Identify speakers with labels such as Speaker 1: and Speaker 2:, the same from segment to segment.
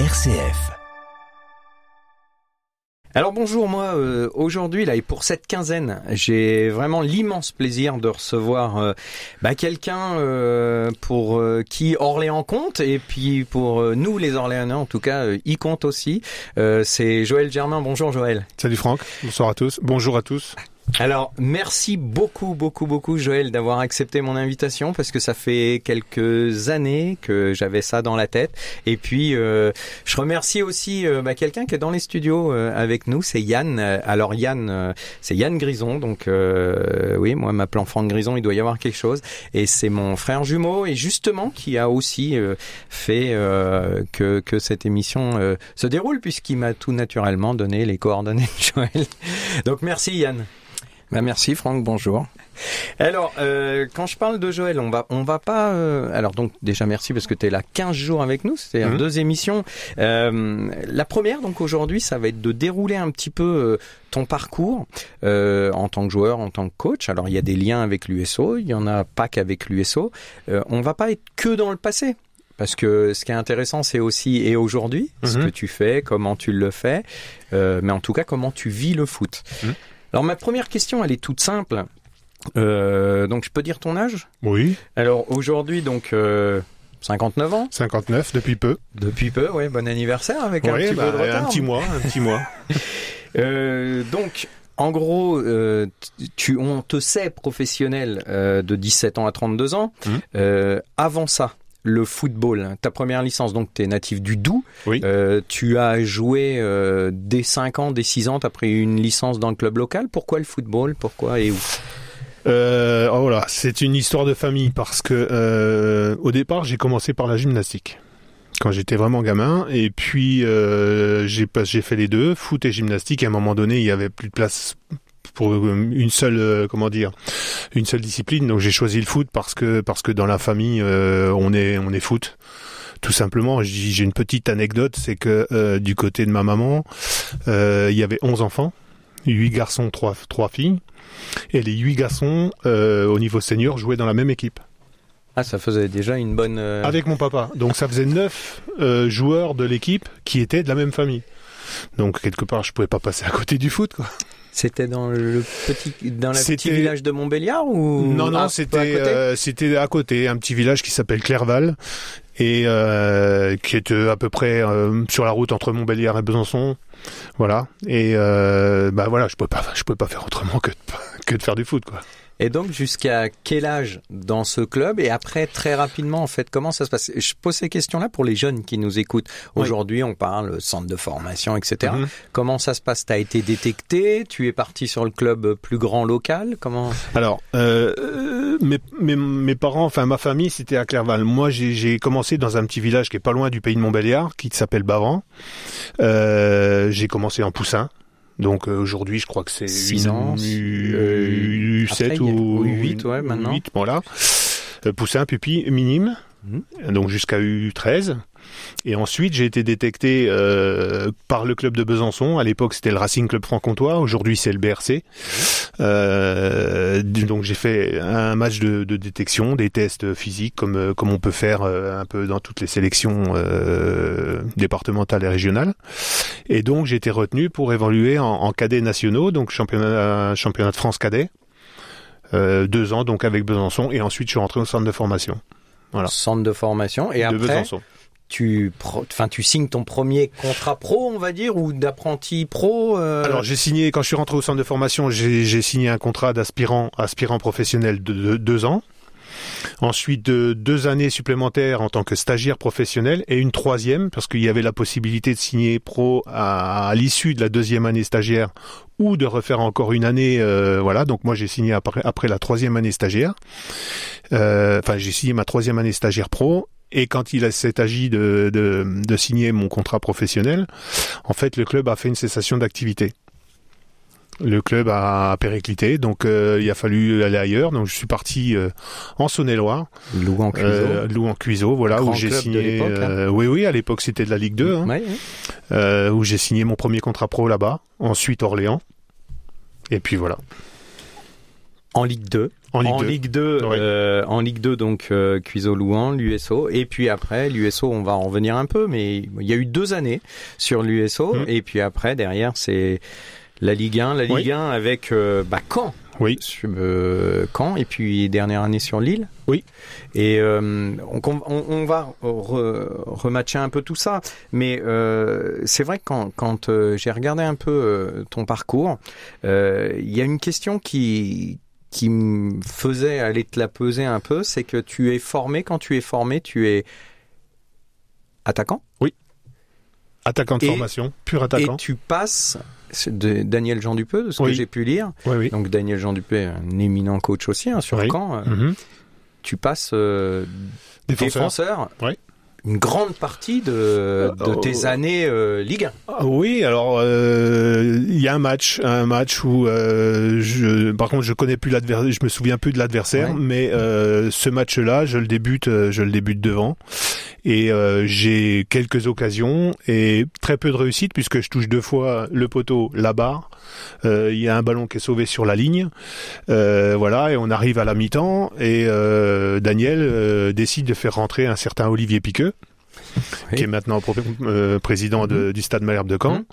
Speaker 1: RCF.
Speaker 2: Alors bonjour, moi euh, aujourd'hui là et pour cette quinzaine, j'ai vraiment l'immense plaisir de recevoir euh, bah, quelqu'un euh, pour euh, qui Orléans compte et puis pour euh, nous les Orléanais en tout cas, euh, il compte aussi. Euh, C'est Joël Germain. Bonjour Joël.
Speaker 3: Salut Franck, bonsoir à tous, bonjour à tous.
Speaker 2: Alors merci beaucoup beaucoup beaucoup Joël d'avoir accepté mon invitation parce que ça fait quelques années que j'avais ça dans la tête. Et puis euh, je remercie aussi euh, bah, quelqu'un qui est dans les studios euh, avec nous c'est Yann. Alors Yann c'est Yann Grison. Donc oui moi m'appelant Franck Grison il doit y avoir quelque chose. Et c'est mon frère jumeau et justement qui a aussi fait que, que cette émission se déroule puisqu'il m'a tout naturellement donné les coordonnées Joël. Donc merci Yann
Speaker 4: Ben merci Franck, bonjour.
Speaker 2: alors, euh, quand je parle de Joël, on va, on va pas. euh, alors donc déjà merci parce que tu es là 15 jours avec nous, c'est-à-dire
Speaker 3: Mhm.
Speaker 2: deux émissions. Euh, la première donc aujourd'hui, ça va être de dérouler un petit peu euh, ton parcours euh, en tant que joueur, en tant que coach. Alors il y a des liens avec l'USO, il y en a pas qu'avec l'USO. Euh, on va pas être que dans le passé. Parce que ce qui est intéressant, c'est aussi et aujourd'hui, ce
Speaker 3: Mhm.
Speaker 2: que tu fais, comment tu le fais, euh, mais en tout cas comment tu vis le foot.
Speaker 3: Mhm.
Speaker 2: Alors ma première question, elle est toute simple. Euh, donc je peux dire ton âge?
Speaker 3: Oui,
Speaker 2: Alors aujourd'hui donc euh, 59 ans?
Speaker 3: 59 depuis peu.
Speaker 2: depuis peu ouais bon anniversaire avec un
Speaker 3: Oui,
Speaker 2: petit
Speaker 3: bah,
Speaker 2: peu de retard.
Speaker 3: un petit mois, un petit mois.
Speaker 2: Euh, donc en gros euh, tu on te sait professionnel euh, de 17 ans à 32 ans. Euh, avant ça le football, ta première licence, donc tu es natif du Doubs.
Speaker 3: Oui.
Speaker 2: Euh, tu as joué euh, dès 5 ans, dès 6 ans, tu as pris une licence dans le club local. Pourquoi le football? Pourquoi et où?
Speaker 3: Euh, oh là, c'est une histoire de famille parce que euh, au départ j'ai commencé par la gymnastique quand j'étais vraiment gamin et puis euh, j'ai fait les deux, foot et gymnastique. Et à un moment donné, il y avait plus de place pour euh, une seule euh, comment dire une seule discipline. Donc j'ai choisi le foot parce que parce que dans la famille euh, on est on est foot. Tout simplement. J'ai une petite anecdote c'est que euh, du côté de ma maman euh, il y avait 11 enfants huit garçons trois trois filles. Et les huit garçons euh, au niveau senior jouaient dans la même équipe.
Speaker 2: Ah, ça faisait déjà une bonne.
Speaker 3: avec mon papa. Donc ça faisait neuf euh, joueurs de l'équipe qui étaient de la même famille. Donc quelque part je pouvais pas passer à côté du foot quoi.
Speaker 2: C'était dans le petit, dans le petit
Speaker 3: C'était-
Speaker 2: village de Montbéliard ou
Speaker 3: Non,
Speaker 2: Ah,
Speaker 3: non,
Speaker 2: à
Speaker 3: c'était euh, c'était à côté, un petit village qui s'appelle Clerval et euh, qui est euh, à peu près euh, sur la route entre Montbéliard et Besançon. Voilà. Et bah voilà, je pouvais pas je pouvais pas faire autrement que de, que de faire du foot quoi.
Speaker 2: Et donc jusqu'à quel âge dans ce club? Et après très rapidement en fait comment ça se passe? Je pose ces questions-là pour les jeunes qui nous écoutent.
Speaker 3: Oui.
Speaker 2: Aujourd'hui, on parle centre de formation, etc.
Speaker 3: Mhm.
Speaker 2: Comment ça se passe? T'as été détecté? Tu es parti sur le club plus grand local? Comment?
Speaker 3: Alors, euh, euh, mes, mes, mes parents, enfin ma famille, c'était à Clerval. Moi, j'ai j'ai commencé dans un petit village qui est pas loin du pays de Montbéliard, qui s'appelle Bavran. Euh, j'ai commencé en poussin. Donc euh, aujourd'hui, je crois que c'est
Speaker 2: Six
Speaker 3: une-
Speaker 2: ans,
Speaker 3: U,
Speaker 2: euh,
Speaker 3: U7
Speaker 2: après, il y a-
Speaker 3: ou
Speaker 2: ou U8, ouais, maintenant.
Speaker 3: U8, voilà. Euh, poussin, pupille, minime. Donc jusqu'à U13. Et ensuite, j'ai été détecté euh, par le club de Besançon. À l'époque, c'était le Racing Club Franc-Comtois. Aujourd'hui, c'est le BRC. Euh, donc, j'ai fait un match de, détection, des tests physiques, comme euh, comme on peut faire un peu dans toutes les sélections départementales et régionales. Et donc, j'ai été retenu pour évoluer en, cadets nationaux, donc championnat de France cadet. Deux ans donc avec Besançon et ensuite je suis rentré au centre de formation Voilà.
Speaker 2: Centre de formation et
Speaker 3: de
Speaker 2: après
Speaker 3: Besançon.
Speaker 2: tu, enfin tu signes ton premier contrat pro, on va dire, ou d'apprenti pro. euh,
Speaker 3: Alors j'ai signé quand je suis rentré au centre de formation, j'ai j'ai signé un contrat d'aspirant aspirant professionnel de, de- deux ans. Ensuite de deux années supplémentaires en tant que stagiaire professionnel et une troisième parce qu'il y avait la possibilité de signer pro à, l'issue de la deuxième année stagiaire ou de refaire encore une année. euh, voilà, donc moi j'ai signé après, après la troisième année stagiaire. Euh, Enfin j'ai signé ma troisième année stagiaire pro. Et quand il s'est agi de, de signer mon contrat professionnel, en fait, le club a fait une cessation d'activité. Le club a périclité, donc euh, il a fallu aller ailleurs. Donc je suis parti euh, en Saône-et-Loire,
Speaker 2: Louan Cuiseau.
Speaker 3: euh, Louan Cuiseau, voilà
Speaker 2: Grand
Speaker 3: où j'ai signé.
Speaker 2: l'époque,
Speaker 3: euh, oui, oui, à l'époque c'était de la Ligue 2, hein,
Speaker 2: Ouais, ouais.
Speaker 3: où j'ai signé mon premier contrat pro là-bas. Ensuite Orléans, et puis voilà.
Speaker 2: En Ligue 2.
Speaker 3: En Ligue
Speaker 2: en
Speaker 3: 2.
Speaker 2: Ligue 2,
Speaker 3: Ouais.
Speaker 2: euh, en Ligue 2 donc euh, Cuiseau Louan, l'USO et puis après l'USO on va en revenir un peu mais il y a eu deux années sur l'USO
Speaker 3: Mhm.
Speaker 2: et puis après derrière c'est la Ligue 1, la Ligue
Speaker 3: Oui.
Speaker 2: 1 avec euh, bah, Caen,
Speaker 3: Oui.
Speaker 2: sur, euh, Caen et puis dernière année sur Lille.
Speaker 3: Oui.
Speaker 2: Et euh, on, on, on va re- rematcher un peu tout ça, mais euh, c'est vrai que quand, quand j'ai regardé un peu ton parcours, il y a une question qui qui me faisait aller te la peser un peu, c'est que tu es formé, quand tu es formé, tu es attaquant?
Speaker 3: Attaquant de
Speaker 2: Et-
Speaker 3: formation, pur
Speaker 2: et
Speaker 3: attaquant.
Speaker 2: tu passes de Daniel Jean Dupeux, de ce que j'ai pu lire.
Speaker 3: Oui, oui.
Speaker 2: Donc Daniel Jean Dupeux, un éminent coach aussi hein, sur
Speaker 3: Oui.
Speaker 2: Caen. euh,
Speaker 3: Mhm.
Speaker 2: Tu passes euh,
Speaker 3: Défenseur.
Speaker 2: défenseur.
Speaker 3: Oui.
Speaker 2: Une grande partie de, de
Speaker 3: Euh,
Speaker 2: tes
Speaker 3: euh,
Speaker 2: années euh, Ligue 1.
Speaker 3: Ah oui, alors euh, il y a un match, un match où euh, je, par contre je connais plus l'adversaire, je me souviens plus de l'adversaire,
Speaker 2: Ouais.
Speaker 3: mais euh, ce match-là, je le débute, je le débute devant et euh, j'ai quelques occasions et très peu de réussite puisque je touche deux fois le poteau, la barre. Euh, Il y a un ballon qui est sauvé sur la ligne, Euh, voilà, et on arrive à la mi-temps et euh, Daniel euh, décide de faire rentrer un certain Olivier Piqueux
Speaker 2: Oui.
Speaker 3: qui est maintenant euh, président de- du Stade Malherbe de Caen.
Speaker 2: Mhm.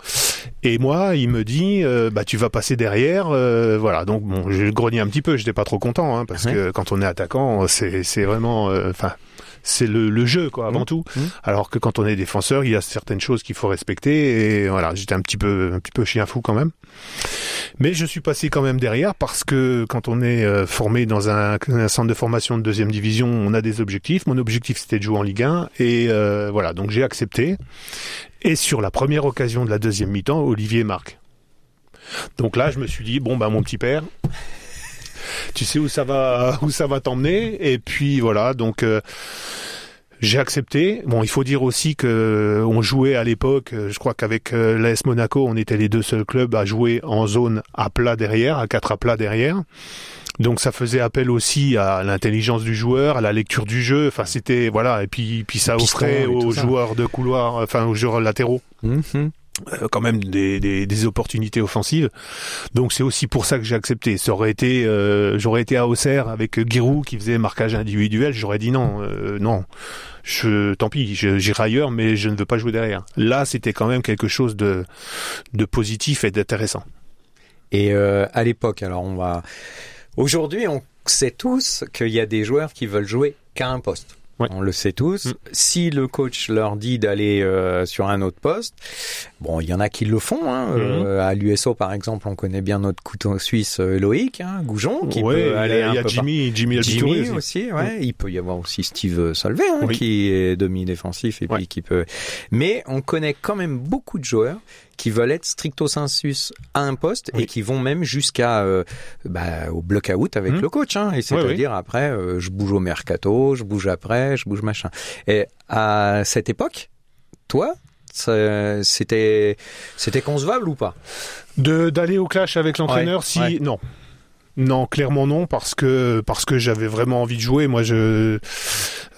Speaker 3: Et moi, il me dit, euh, bah tu vas passer derrière, euh, voilà. Donc bon, j'ai grogné un petit peu, j'étais pas trop content, hein, parce que quand on est attaquant, c'est vraiment, euh, enfin. C'est le, le jeu quoi avant
Speaker 2: Mhm.
Speaker 3: tout
Speaker 2: Mhm.
Speaker 3: alors que quand on est défenseur il y a certaines choses qu'il faut respecter et voilà j'étais un petit peu un petit peu chien fou quand même mais je suis passé quand même derrière parce que quand on est euh, formé dans un, un centre de formation de deuxième division, on a des objectifs. Mon objectif c'était de jouer en Ligue 1 et euh, voilà, donc j'ai accepté. Et sur la première occasion de la deuxième mi-temps, Olivier marque. Donc là, je me suis dit bon bah mon petit père, tu sais où ça va où ça va t'emmener et puis voilà donc. euh, j'ai accepté. Bon, il faut dire aussi que on jouait à l'époque, euh, je crois qu'avec euh, l'AS Monaco, on était les deux seuls clubs à jouer en zone à plat derrière, à quatre à plat derrière. Donc ça faisait appel aussi à l'intelligence du joueur, à la lecture du jeu. Enfin, c'était voilà. Et puis puis ça offrait aux
Speaker 2: ça.
Speaker 3: joueurs de couloir, enfin aux joueurs latéraux
Speaker 2: Mhm.
Speaker 3: euh, quand même des, des, des opportunités offensives. Donc c'est aussi pour ça que j'ai accepté. Ça aurait été, euh, j'aurais été à Auxerre avec Giroud qui faisait marquage individuel, j'aurais dit non, euh, non. Je, tant pis, j'irai ailleurs, mais je ne veux pas jouer derrière. Là, c'était quand même quelque chose de, de positif et d'intéressant.
Speaker 2: Et euh, à l'époque, alors on va. Aujourd'hui, on sait tous qu'il y a des joueurs qui veulent jouer qu'à un poste.
Speaker 3: Ouais.
Speaker 2: On le sait tous.
Speaker 3: Mm.
Speaker 2: Si le coach leur dit d'aller euh, sur un autre poste, bon, il y en a qui le font. Hein.
Speaker 3: Mhm.
Speaker 2: Euh, à l'USO, par exemple, on connaît bien notre couteau suisse euh, Loïc hein, Goujon, qui
Speaker 3: ouais,
Speaker 2: peut
Speaker 3: il y a-
Speaker 2: aller
Speaker 3: il y a Jimmy, Jimmy,
Speaker 2: par-
Speaker 3: Albitouri
Speaker 2: Jimmy
Speaker 3: aussi.
Speaker 2: ouais. Il peut y avoir aussi Steve Solvay, hein,
Speaker 3: Oui.
Speaker 2: qui est demi-défensif et puis qui peut. Mais on connaît quand même beaucoup de joueurs qui veulent être stricto sensus à un poste
Speaker 3: Oui.
Speaker 2: et qui vont même jusqu'à euh, bah, au block out avec
Speaker 3: Mhm.
Speaker 2: le coach. Hein, et c'est-à-dire après, euh, je bouge au mercato, je bouge après, je bouge machin. Et à cette époque, toi, c'était c'était concevable ou pas?
Speaker 3: De d'aller au clash avec l'entraîneur,
Speaker 2: Ouais,
Speaker 3: si
Speaker 2: ouais.
Speaker 3: non. Non, clairement non, parce que parce que j'avais vraiment envie de jouer. Moi, je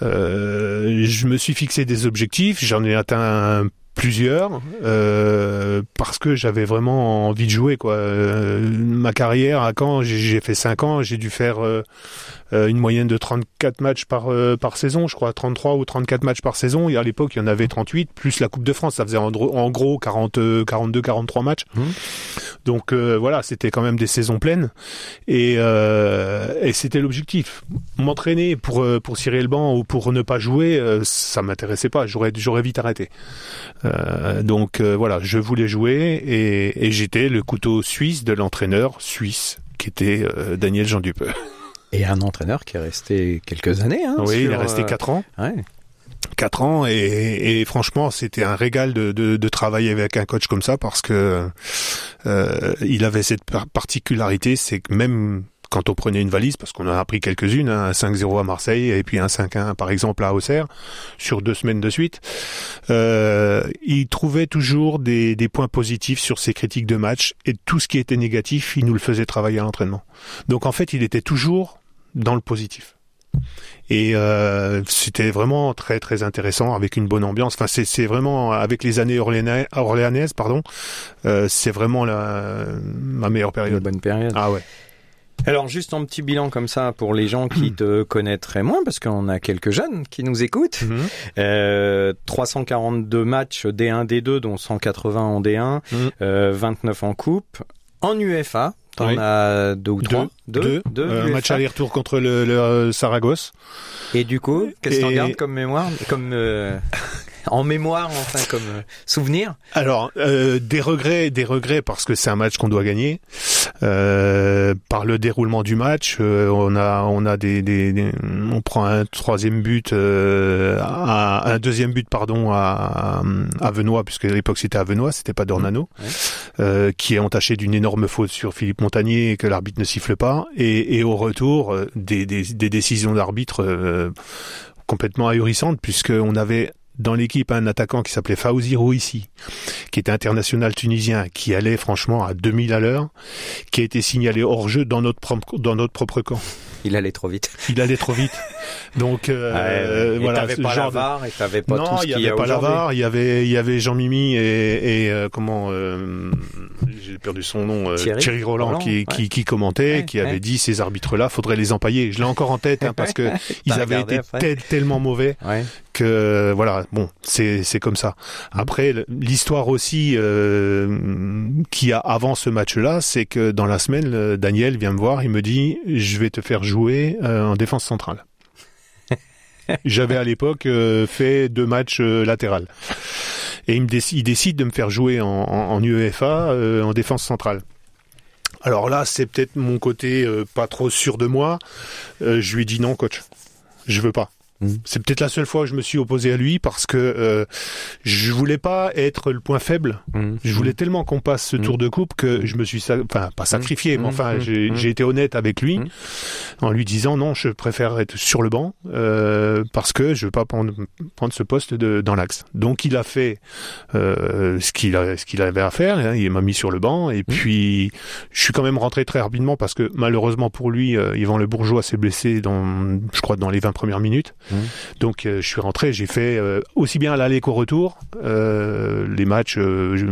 Speaker 3: euh, je me suis fixé des objectifs. J'en ai atteint plusieurs euh, parce que j'avais vraiment envie de jouer. Quoi. Euh, ma carrière à Caen, j'ai- fait 5 ans. J'ai dû faire euh, euh, une moyenne de 34 matchs par euh, par saison, je crois, 33 ou 34 matchs par saison. Et à l'époque, il y en avait 38 plus la Coupe de France. Ça faisait en, gros- en gros 40, euh, 42, 43 matchs. Donc euh, voilà, c'était quand même des saisons pleines et, euh, et c'était l'objectif. M'entraîner pour pour cirer le banc ou pour ne pas jouer, ça m'intéressait pas. J'aurais j'aurais vite arrêté. Euh, donc euh, voilà, je voulais jouer et, et j'étais le couteau suisse de l'entraîneur suisse qui était euh, Daniel Jean Dupeux.
Speaker 2: Et un entraîneur qui est resté quelques années. Hein,
Speaker 3: oui, il est resté
Speaker 2: euh,
Speaker 3: quatre ans.
Speaker 2: Ouais.
Speaker 3: quatre ans et, et franchement c'était un régal de, de, de travailler avec un coach comme ça parce que euh, il avait cette par- particularité c'est que même quand on prenait une valise, parce qu'on en a pris quelques-unes, hein, un 5-0 à Marseille et puis un 5-1 par exemple à Auxerre, sur deux semaines de suite, euh, il trouvait toujours des, des points positifs sur ses critiques de match et tout ce qui était négatif, il nous le faisait travailler à l'entraînement. Donc en fait, il était toujours dans le positif. Et euh, c'était vraiment très très intéressant avec une bonne ambiance. Enfin, c'est vraiment avec les années orléanaises, orléanaises pardon, euh, c'est vraiment la ma meilleure
Speaker 2: Une
Speaker 3: période.
Speaker 2: bonne période.
Speaker 3: Ah ouais.
Speaker 2: Alors juste un petit bilan comme ça pour les gens qui te connaîtraient moins, parce qu'on a quelques jeunes qui nous écoutent.
Speaker 3: Mhm.
Speaker 2: Euh, 342 matchs D1, D2, dont 180 en D1,
Speaker 3: Mhm.
Speaker 2: euh, 29 en coupe. En UFA, t'en
Speaker 3: Oui.
Speaker 2: as deux ou trois?
Speaker 3: Deux,
Speaker 2: deux,
Speaker 3: Euh, match aller-retour contre le, le, euh, Saragosse.
Speaker 2: Et du coup, qu'est-ce que t'en gardes comme mémoire Comme euh, en mémoire, enfin, comme euh, souvenir
Speaker 3: Alors, euh, des regrets, des regrets parce que c'est un match qu'on doit gagner. Euh, par le déroulement du match, euh, on a, on a des, des- des- on prend un troisième but, euh, à- un deuxième but, pardon, à, à Venoy, puisque à l'époque c'était à Venoy, c'était pas Dornano,
Speaker 2: Ouais.
Speaker 3: euh, qui est entaché d'une énorme faute sur Philippe Montagnier et que l'arbitre ne siffle pas. Et, et au retour, des, des, des décisions d'arbitre euh, complètement ahurissantes, puisqu'on avait dans l'équipe un attaquant qui s'appelait Fawzi Rouissi, qui était international tunisien, qui allait franchement à 2000 à l'heure, qui a été signalé hors jeu dans notre propre, dans notre propre camp.
Speaker 2: Il allait trop vite.
Speaker 3: Il allait trop vite. Donc euh,
Speaker 2: Ouais, et
Speaker 3: voilà,
Speaker 2: pas la
Speaker 3: genre de-
Speaker 2: et t'avais pas
Speaker 3: non,
Speaker 2: tout ce
Speaker 3: il y avait pas la
Speaker 2: aujourd'hui.
Speaker 3: VAR, il y avait il y avait Jean Mimi et, et euh, comment euh, j'ai perdu son nom euh,
Speaker 2: Thierry
Speaker 3: Roland,
Speaker 2: Roland,
Speaker 3: qui,
Speaker 2: ouais.
Speaker 3: qui qui commentait,
Speaker 2: Ouais,
Speaker 3: qui avait dit ces arbitres là, faudrait les empailler. Je l'ai encore en tête hein, parce que ils avaient été tel- tellement mauvais que voilà bon c'est c'est comme ça après l'histoire aussi euh, qu'il y a avant ce match là c'est que dans la semaine euh, Daniel vient me voir il me dit je vais te faire jouer euh, en défense centrale j'avais à l'époque euh, fait deux matchs euh, latérales. Et il, décide, de me faire jouer en, UEFA euh, en défense centrale. Alors là c'est peut-être mon côté euh, pas trop sûr de moi. Je lui dis non coach. Je veux pas c'est peut-être la seule fois que je me suis opposé à lui parce que euh, je voulais pas être le point faible.
Speaker 2: Mhm.
Speaker 3: Je voulais tellement qu'on passe ce tour de coupe que je me suis, enfin pas sacrifié, mais enfin j'ai été honnête avec lui en lui disant non, je préfère être sur le banc euh, parce que je veux pas prendre, prendre ce poste de, dans l'axe. Donc il a fait euh, ce qu'il a, ce qu'il avait à faire. hein. il m'a mis sur le banc et puis je suis quand même rentré très rapidement parce que malheureusement pour lui, euh, Yvan Le Bourgeois s'est blessé dans, je crois, dans les 20 premières minutes.
Speaker 2: Mm.
Speaker 3: Donc euh, je suis rentré, j'ai fait euh, aussi bien à l'aller qu'au retour euh, les matchs, euh, je-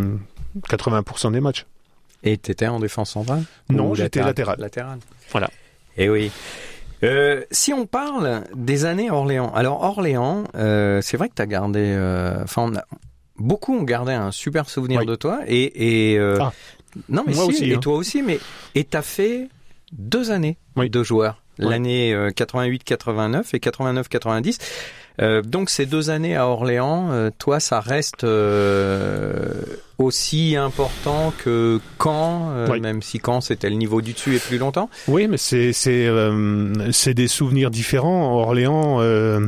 Speaker 3: 80% des matchs.
Speaker 2: Et t'étais en défense centrale
Speaker 3: Non, j'étais latéral.
Speaker 2: Latéral.
Speaker 3: Voilà.
Speaker 2: Et oui. Euh, si on parle des années Orléans, alors Orléans, euh, c'est vrai que t'as gardé, euh, enfin, on beaucoup ont gardé un super souvenir
Speaker 3: Oui.
Speaker 2: de toi, et, et
Speaker 3: Ah.
Speaker 2: non mais
Speaker 3: Moi
Speaker 2: si,
Speaker 3: aussi,
Speaker 2: et
Speaker 3: hein.
Speaker 2: toi aussi, mais et t'as fait deux années
Speaker 3: Oui.
Speaker 2: de joueur, L'année euh, 88-89 et 89-90. Euh, donc ces deux années à Orléans, euh, toi, ça reste euh, aussi important que Caen, euh,
Speaker 3: Oui.
Speaker 2: même si Caen c'était le niveau du dessus et plus longtemps?
Speaker 3: Oui, mais c'est c'est euh, c'est des souvenirs différents. Orléans, euh,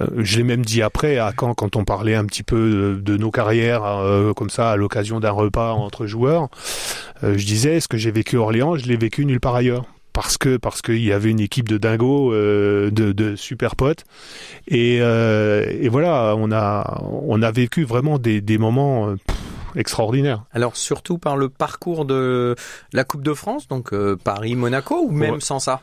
Speaker 3: euh, je l'ai même dit après à quand quand on parlait un petit peu de, de nos carrières euh, comme ça à l'occasion d'un repas entre joueurs, euh, je disais ce que j'ai vécu à Orléans, je l'ai vécu nulle part ailleurs. Parce que parce qu'il y avait une équipe de dingos, euh, de, de super potes, et, euh, et voilà, on a on a vécu vraiment des, des moments euh, pff, extraordinaires.
Speaker 2: Alors surtout par le parcours de la Coupe de France, donc euh, Paris-Monaco, ou même
Speaker 3: Ouais.
Speaker 2: sans ça?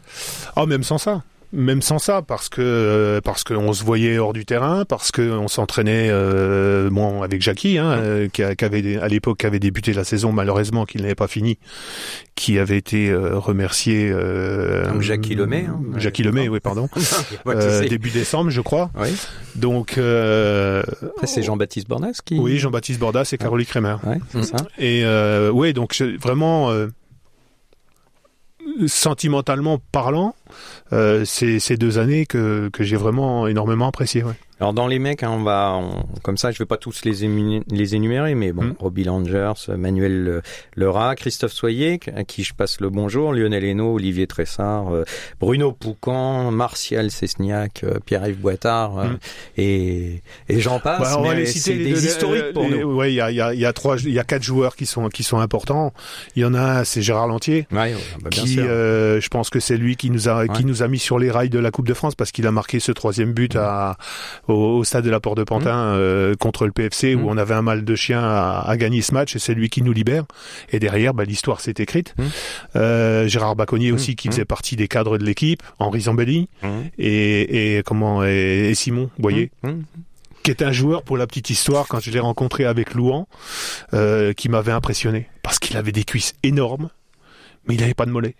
Speaker 3: Ah, même sans ça. Même sans ça, parce que euh, parce qu'on se voyait hors du terrain, parce que on s'entraînait euh, bon avec Jackie, hein, euh, qui, a- qui avait à l'époque qui avait débuté la saison malheureusement qu'il n'avait pas fini, qui avait été euh, remercié.
Speaker 2: Comme Jackie Lemay, hein.
Speaker 3: Jackie Lemay, oui, pardon. Début décembre, je crois.
Speaker 2: Oui.
Speaker 3: Donc
Speaker 2: Après c'est Jean-Baptiste Bordas qui.
Speaker 3: oui, Jean-Baptiste Bordas et Caroline Kremer.
Speaker 2: Ouais, c'est ça.
Speaker 3: Et ouais, donc je- vraiment sentimentalement parlant, euh, c'est ces deux années que, que j'ai vraiment énormément apprécié. Ouais.
Speaker 2: Alors dans les mecs, hein, on va, on- comme ça, je vais pas tous les, ému- les énumérer, mais bon,
Speaker 3: Mm.
Speaker 2: Robbie Langers, Manuel euh, Lerat, Christophe Soyer, à qui je passe le bonjour, Lionel Hainaut, Olivier Tressard, euh, Bruno Poucan, Martial Cesniak, euh, Pierre-Yves Boitard, euh,
Speaker 3: Mm.
Speaker 2: et, et j'en passe.
Speaker 3: Bah, on va les citer
Speaker 2: des historiques pour
Speaker 3: les-
Speaker 2: nous.
Speaker 3: Ouais, il y a, y, a, y a trois, il y a quatre joueurs qui sont qui sont importants. Il y en a un, c'est Gérard Lantier.
Speaker 2: Ouais, ouais, bah, bien
Speaker 3: qui, euh, je pense que c'est lui qui nous a qui nous a mis sur les rails de la Coupe de France parce qu'il a marqué ce troisième but à, au, au stade de la Porte de Pantin euh, contre le PFC où on avait un mal de chien à, à gagner ce match et c'est lui qui nous libère. Et derrière, bah, l'histoire s'est écrite.
Speaker 2: Mm.
Speaker 3: Euh, Gérard Baconnier aussi qui faisait partie des cadres de l'équipe, Henri Zambelli
Speaker 2: Mmh.
Speaker 3: et, et comment et, et Simon Boyer
Speaker 2: Mmh. Mmh.
Speaker 3: qui est un joueur pour la petite histoire quand je l'ai rencontré avec Louan euh, qui m'avait impressionné parce qu'il avait des cuisses énormes mais il n'avait pas de mollet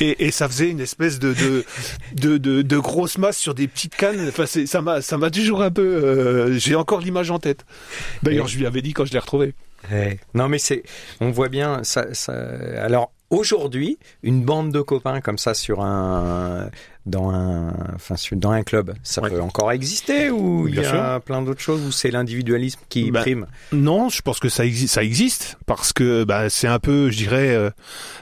Speaker 3: et, et, ça faisait une espèce de de, de, de, de grosse masse sur des petites cannes. Enfin, ça m'a ça m'a toujours un peu. Euh, j'ai encore l'image en tête. D'ailleurs, je lui avais dit quand je l'ai retrouvé.
Speaker 2: Non, mais c'est, on voit bien ça. ça alors aujourd'hui, une bande de copains comme ça sur un, dans un, enfin, dans un club, ça peut encore exister ou il y a plein d'autres choses où c'est l'individualisme qui
Speaker 3: bah,
Speaker 2: prime?
Speaker 3: Non, je pense que ça existe, ça existe parce que bah, c'est un peu, je dirais, euh,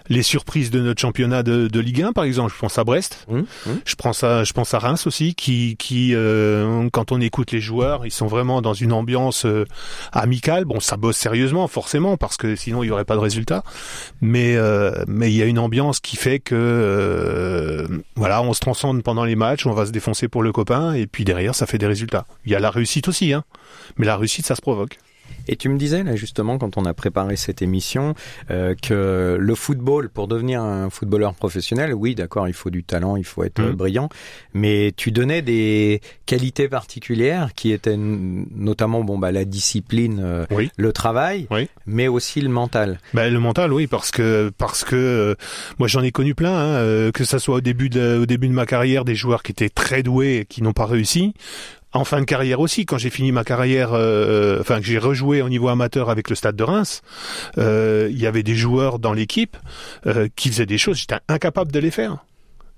Speaker 3: les surprises de notre championnat de, de, Ligue 1, par exemple. Je pense à Brest, mmh, mmh. je pense à, je pense à Reims aussi, qui, qui, euh, quand on écoute les joueurs, ils sont vraiment dans une ambiance euh, amicale. Bon, ça bosse sérieusement, forcément, parce que sinon il y aurait pas de résultat. Mais, mais il y a une ambiance qui fait que, on se transforme pendant les matchs, on va se défoncer pour le copain, et puis derrière, ça fait des résultats. Il y a la réussite aussi, hein. Mais la réussite, ça se provoque.
Speaker 2: Et tu me disais là justement quand on a préparé cette émission euh, que le football pour devenir un footballeur professionnel, oui d'accord, il faut du talent, il faut être mmh. brillant, mais tu donnais des qualités particulières qui étaient notamment bon bah la discipline, euh, le travail, mais aussi le mental.
Speaker 3: Bah, le mental, oui, parce que parce que euh, moi j'en ai connu plein, hein, que ça soit au début de au début de ma carrière des joueurs qui étaient très doués et qui n'ont pas réussi en fin de carrière aussi, quand j'ai fini ma carrière, euh, enfin que j'ai rejoué au niveau amateur avec le Stade de Reims, euh, il y avait des joueurs dans l'équipe euh, qui faisaient des choses, j'étais incapable de les faire.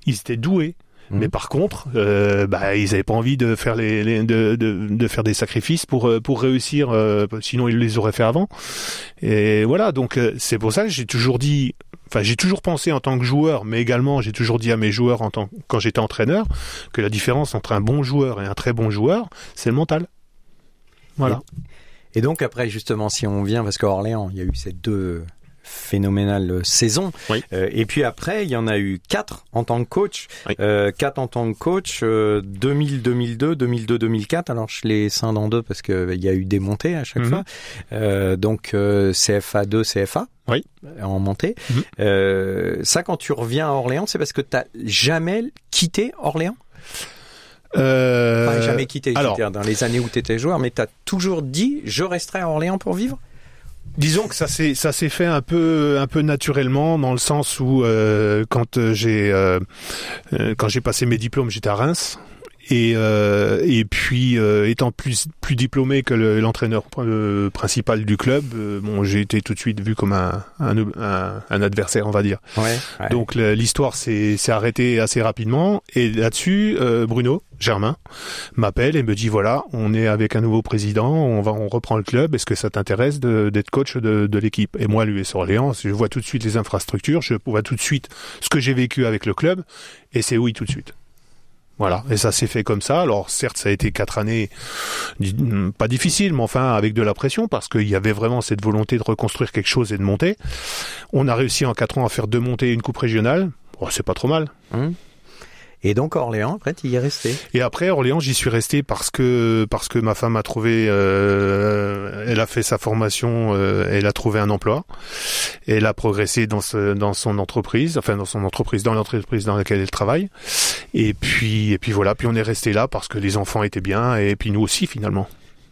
Speaker 3: Ils étaient doués. Mmh. Mais par contre, euh, bah, ils n'avaient pas envie de faire les, les de, de, de, faire des sacrifices pour pour réussir. Euh, sinon, ils les auraient fait avant. Et voilà. Donc c'est pour ça que j'ai toujours dit enfin j'ai toujours pensé en tant que joueur, mais également j'ai toujours dit à mes joueurs en tant quand j'étais entraîneur que la différence entre un bon joueur et un très bon joueur, c'est le mental. Voilà.
Speaker 2: Et, donc après justement, si on vient parce qu'à Orléans, il y a eu ces deux phénoménale saison. Euh, et puis après, il y en a eu quatre en tant que coach. Euh, quatre en tant que coach, 2000, 2002, 2002, 2004. Alors je les scinde en deux parce qu'il y a eu des montées à chaque mhm. fois. Euh, donc CFA 2, CFA
Speaker 3: oui.
Speaker 2: en montée. Mhm. Euh, ça, quand tu reviens à Orléans, c'est parce que tu n'as jamais quitté Orléans? Euh... jamais quitté, Alors, dans les années où tu étais joueur, mais tu as toujours dit je resterai à Orléans pour vivre?
Speaker 3: Disons que ça s'est ça s'est fait un peu un peu naturellement dans le sens où euh, quand j'ai euh, euh, quand j'ai passé mes diplômes j'étais à Reims et, euh, et puis, euh, étant plus, plus diplômé que l'entraîneur euh, principal du club, bon, j'ai été tout de suite vu comme un, un, un, adversaire, on va dire.
Speaker 2: Ouais,
Speaker 3: Donc l'histoire s'est arrêtée assez rapidement. Et là-dessus, Bruno, Germain, m'appelle et me dit voilà, on est avec un nouveau président, on va, on reprend le club. Est-ce que ça t'intéresse d'être coach de, de l'équipe? Et moi, l'US Orléans, je vois tout de suite les infrastructures, je vois tout de suite ce que j'ai vécu avec le club, et c'est oui tout de suite. Voilà, et ça s'est fait comme ça. Alors certes, ça a été quatre années pas difficiles, mais enfin avec de la pression parce qu'il y avait vraiment cette volonté de reconstruire quelque chose et de monter. On a réussi en quatre ans à faire deux montées et une coupe régionale. Oh, c'est pas trop mal.
Speaker 2: Hum. Et donc Orléans, après, tu y es resté.
Speaker 3: Et après Orléans, j'y suis resté parce que parce que ma femme a trouvé, euh, elle a fait sa formation, euh, elle a trouvé un emploi, elle a progressé dans ce, dans son entreprise, enfin dans son entreprise, dans l'entreprise dans laquelle elle travaille. Et puis et puis voilà, puis on est resté là parce que les enfants étaient bien et puis nous aussi finalement.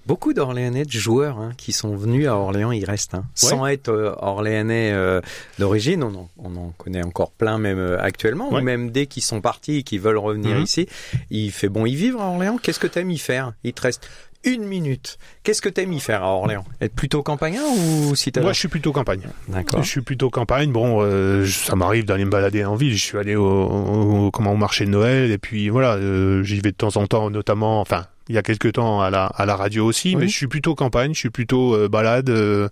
Speaker 2: Beaucoup d'Orléanais, de joueurs hein, qui sont venus à Orléans, ils restent. Hein. Sans être euh, Orléanais euh, d'origine, on en, on en, connaît encore plein même euh, actuellement, ou même dès qu'ils sont partis et qu'ils veulent revenir mhm. ici, il fait bon y vivre à Orléans. Qu'est-ce que t'aimes y faire? Il te reste une minute. Qu'est-ce que t'aimes y faire à Orléans? Être plutôt campagnard ou si
Speaker 3: Moi, je suis plutôt campagne.
Speaker 2: D'accord.
Speaker 3: Je suis plutôt campagne. Bon, ça m'arrive d'aller me balader en ville. Je suis allé au, comment au marché de Noël et puis voilà, j'y vais de temps en temps, notamment. Enfin, il y a quelques temps à la, à la radio aussi, mais je suis plutôt campagne, je suis plutôt euh, balade, euh,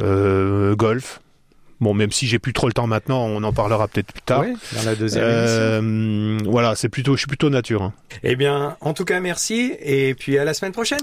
Speaker 3: euh, golf. Bon, même si j'ai plus trop le temps maintenant, on en parlera peut-être plus tard.
Speaker 2: Oui, dans la deuxième euh,
Speaker 3: Voilà, c'est plutôt, je suis plutôt nature. Hein.
Speaker 2: Eh bien, en tout cas, merci et puis à la semaine prochaine.